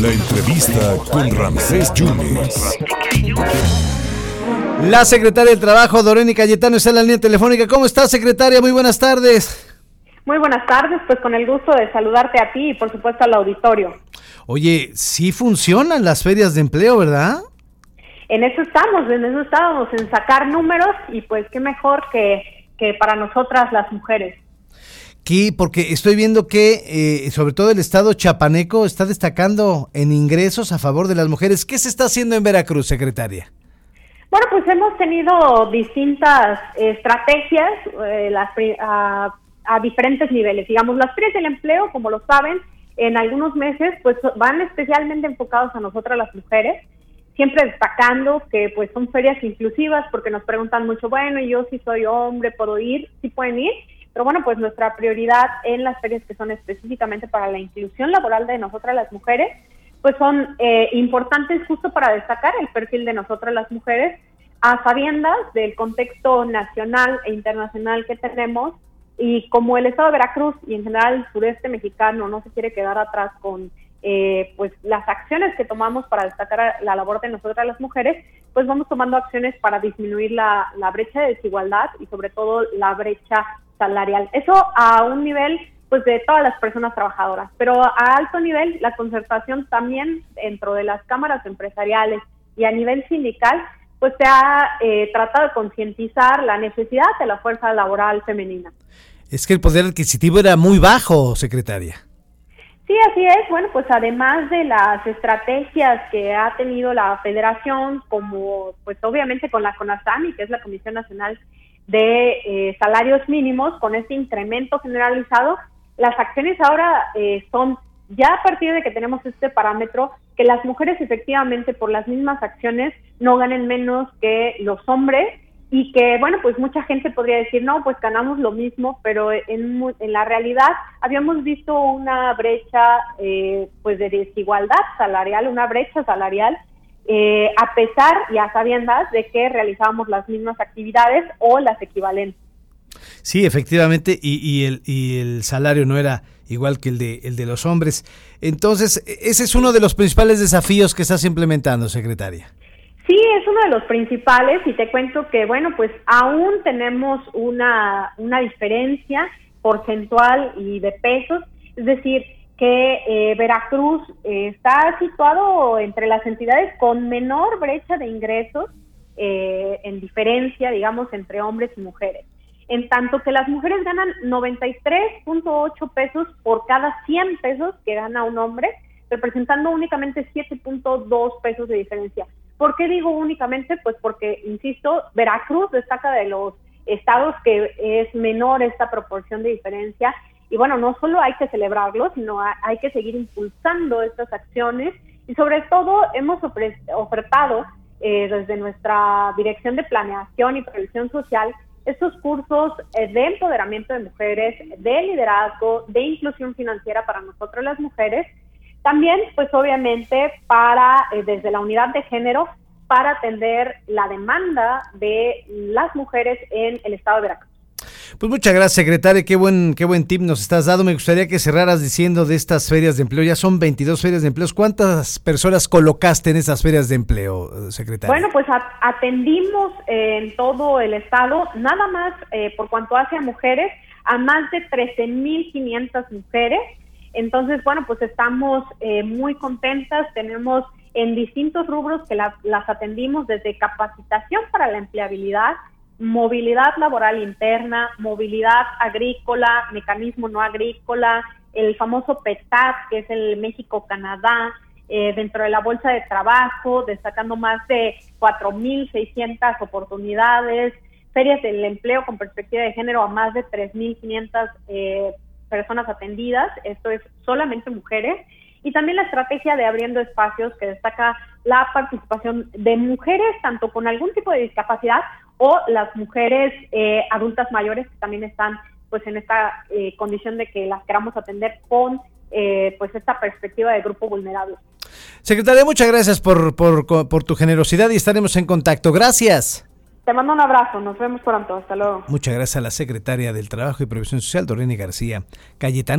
La entrevista con Ramsés Yunes. La secretaria del Trabajo, Doreni Cayetano, está en la línea telefónica. ¿Cómo está, secretaria? Muy buenas tardes. Muy buenas tardes, pues con el gusto de saludarte a ti y por supuesto al auditorio. Oye, sí funcionan las ferias de empleo, ¿verdad? En eso estamos, en eso estábamos, en sacar números y pues qué mejor que, que para nosotras las mujeres. Sí, porque estoy viendo que eh, sobre todo el estado chapaneco está destacando en ingresos a favor de las mujeres. ¿Qué se está haciendo en Veracruz, secretaria? Bueno, pues hemos tenido distintas estrategias eh, las, a, diferentes niveles. Digamos, las ferias del empleo, como lo saben, en algunos meses pues van especialmente enfocados a nosotras las mujeres, siempre destacando que pues son ferias inclusivas porque nos preguntan mucho, bueno, yo si soy hombre, ¿puedo ir? ¿Sí pueden ir? Pero bueno, pues nuestra prioridad en las ferias que son específicamente para la inclusión laboral de nosotras las mujeres, pues son eh, importantes justo para destacar el perfil de nosotras las mujeres a sabiendas del contexto nacional e internacional que tenemos y como el Estado de Veracruz y en general el sureste mexicano no se quiere quedar atrás con eh, pues las acciones que tomamos para destacar la labor de nosotras las mujeres, pues vamos tomando acciones para disminuir la, la brecha de desigualdad y sobre todo la brecha salarial. Eso a un nivel pues de todas las personas trabajadoras, pero a alto nivel la concertación también dentro de las cámaras empresariales y a nivel sindical pues se ha eh, tratado de concientizar la necesidad de la fuerza laboral femenina. Es que el poder adquisitivo era muy bajo, secretaria. Sí, así es. Bueno, pues además de las estrategias que ha tenido la federación, como pues obviamente con la CONASAMI, que es la Comisión Nacional de eh, salarios mínimos con este incremento generalizado, las acciones ahora eh, son ya a partir de que tenemos este parámetro que las mujeres efectivamente por las mismas acciones no ganen menos que los hombres y que bueno pues mucha gente podría decir no pues ganamos lo mismo pero en, en la realidad habíamos visto una brecha eh, pues de desigualdad salarial una brecha salarial eh, a pesar y a sabiendas de que realizábamos las mismas actividades o las equivalentes. Sí, efectivamente, y, el, y el salario no era igual que el de, el de los hombres. Entonces, ese es uno de los principales desafíos que estás implementando, secretaria. Sí, es uno de los principales y te cuento que, bueno, pues aún tenemos una, una diferencia porcentual y de pesos, es decir, que eh, Veracruz eh, está situado entre las entidades con menor brecha de ingresos eh, en diferencia, digamos, entre hombres y mujeres. En tanto que las mujeres ganan 93.8 pesos por cada 100 pesos que gana un hombre, representando únicamente 7.2 pesos de diferencia. ¿Por qué digo únicamente? Pues porque, insisto, Veracruz destaca de los estados que es menor esta proporción de diferencia y bueno, no solo hay que celebrarlo, sino hay que seguir impulsando estas acciones y sobre todo hemos ofertado eh, desde nuestra Dirección de Planeación y Previsión Social estos cursos eh, de empoderamiento de mujeres, de liderazgo, de inclusión financiera para nosotros las mujeres. También, pues obviamente, para eh, desde la unidad de género, para atender la demanda de las mujeres en el estado de Veracruz. Pues muchas gracias, secretaria. Qué buen, qué buen tip nos estás dando. Me gustaría que cerraras diciendo de estas ferias de empleo. Ya son 22 ferias de empleo. ¿Cuántas personas colocaste en esas ferias de empleo, secretaria? Bueno, pues atendimos en todo el estado, nada más eh, por cuanto hace a mujeres, a más de 13.500 mujeres. Entonces, bueno, pues estamos eh, muy contentas. Tenemos en distintos rubros que las atendimos desde capacitación para la empleabilidad, movilidad laboral interna, movilidad agrícola, mecanismo no agrícola, el famoso PETAP, que es el México-Canadá, eh, dentro de la bolsa de trabajo, destacando más de 4.600 oportunidades, ferias del empleo con perspectiva de género a más de 3.500 eh, personas atendidas, esto es solamente mujeres, y también la estrategia de abriendo espacios que destaca la participación de mujeres tanto con algún tipo de discapacidad o las mujeres eh, adultas mayores que también están pues en esta eh, condición de que las queramos atender con eh, pues esta perspectiva de grupo vulnerable. Secretaria, muchas gracias por, por, por tu generosidad y estaremos en contacto. Gracias. Te mando un abrazo, nos vemos pronto, hasta luego. Muchas gracias a la secretaria del Trabajo y Previsión Social, Dorene García Cayetano.